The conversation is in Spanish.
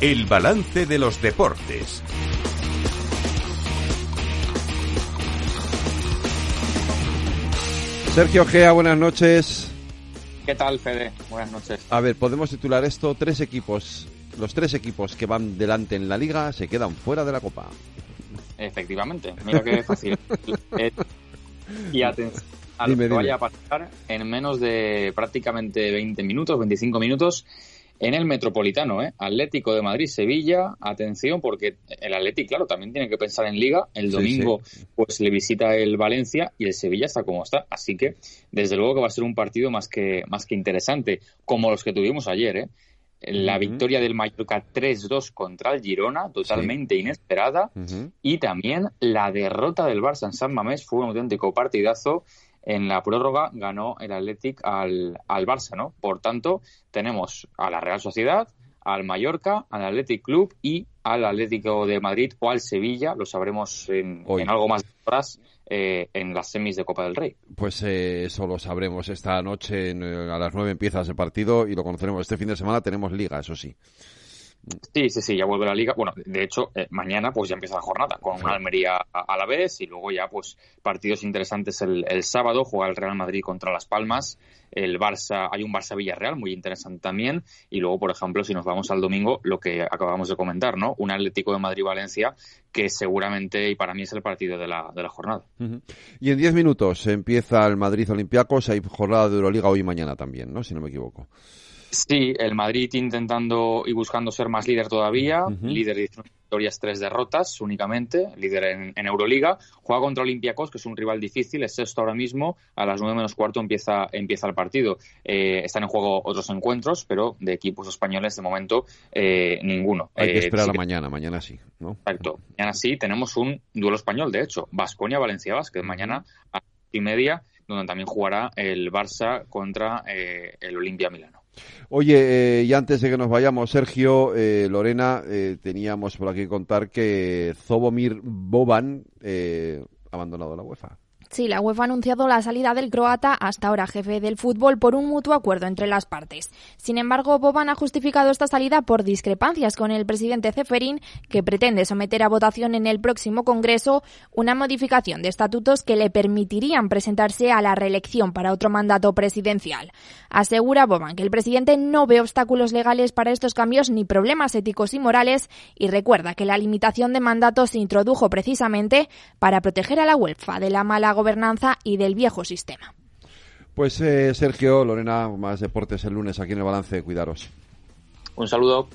El balance de los deportes. Sergio Gea, buenas noches. ¿Qué tal, Fede? Buenas noches. A ver, podemos titular esto, tres equipos, los tres equipos que van delante en la liga se quedan fuera de la Copa. Efectivamente, mira qué fácil. Eh, y atención a lo que vaya a pasar en menos de prácticamente 20 minutos, 25 minutos en el Metropolitano, ¿eh? Atlético de Madrid, Sevilla, atención, porque el Atlético, claro, también tiene que pensar en Liga. El domingo, pues le visita el Valencia y el Sevilla está como está. Así que, desde luego que va a ser un partido más que, más que interesante, como los que tuvimos ayer, ¿eh? La victoria del Mallorca 3-2 contra el Girona, totalmente inesperada. Y también la derrota del Barça en San Mamés fue un auténtico partidazo en la prórroga ganó el Athletic al, al Barça, ¿no? Por tanto, tenemos a la Real Sociedad, al Mallorca, al Athletic Club y al Atlético de Madrid o al Sevilla, lo sabremos en, algo más de horas, eh, en las semis de Copa del Rey. Pues eh, eso lo sabremos esta noche, eh, a las nueve empieza ese partido y lo conoceremos. Este fin de semana tenemos liga, eso sí. Sí, sí, sí, ya vuelve la liga. Bueno, de hecho, eh, mañana pues ya empieza la jornada con una Almería a, la vez y luego ya pues partidos interesantes el, sábado, juega el Real Madrid contra Las Palmas, el Barça, hay un Barça-Villarreal muy interesante también y luego, por ejemplo, si nos vamos al domingo, lo que acabamos de comentar, ¿no? Un Atlético de Madrid-Valencia que seguramente y para mí es el partido de la, de la jornada. Y en 10 minutos empieza el Madrid-Olympiacos, hay jornada de Euroliga hoy y mañana también, ¿no? Si no me equivoco. Sí, el Madrid intentando y buscando ser más líder todavía, líder de victorias, tres derrotas únicamente, líder en, Euroliga, juega contra Olympiacos, que es un rival difícil, es sexto ahora mismo, a las nueve menos cuarto empieza, empieza el partido. Eh, están en juego otros encuentros, pero de equipos españoles de momento eh, ninguno. Hay que eh, esperar a mañana, mañana sí, ¿no? Exacto, mañana sí, tenemos un duelo español, de hecho, Vasconia-Valencia Vázquez, mañana a y media, donde también jugará el Barça contra el Olimpia Milano. Oye, eh, y antes de que nos vayamos, Sergio, eh, Lorena, eh, teníamos por aquí contar que Zobomir Boban ha abandonado la UEFA. Sí, la UEFA ha anunciado la salida del croata, hasta ahora jefe del fútbol, por un mutuo acuerdo entre las partes. Sin embargo, Boban ha justificado esta salida por discrepancias con el presidente Ceferín, que pretende someter a votación en el próximo Congreso una modificación de estatutos que le permitirían presentarse a la reelección para otro mandato presidencial. Asegura Boban que el presidente no ve obstáculos legales para estos cambios ni problemas éticos y morales y recuerda que la limitación de mandatos se introdujo precisamente para proteger a la UEFA de la mala gobernanza y del viejo sistema. Pues eh, Sergio, Lorena, más deportes el lunes aquí en el balance. Cuidaros. Un saludo.